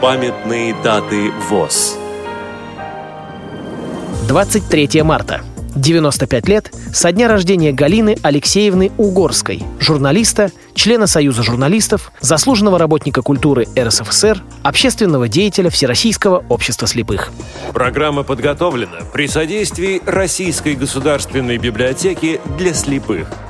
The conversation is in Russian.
Памятные даты ВОЗ. 23 марта. 95 лет со дня рождения Галины Алексеевны Угорской, журналиста, члена Союза журналистов, заслуженного работника культуры РСФСР, общественного деятеля Всероссийского общества слепых. Программа подготовлена при содействии Российской государственной библиотеки для слепых –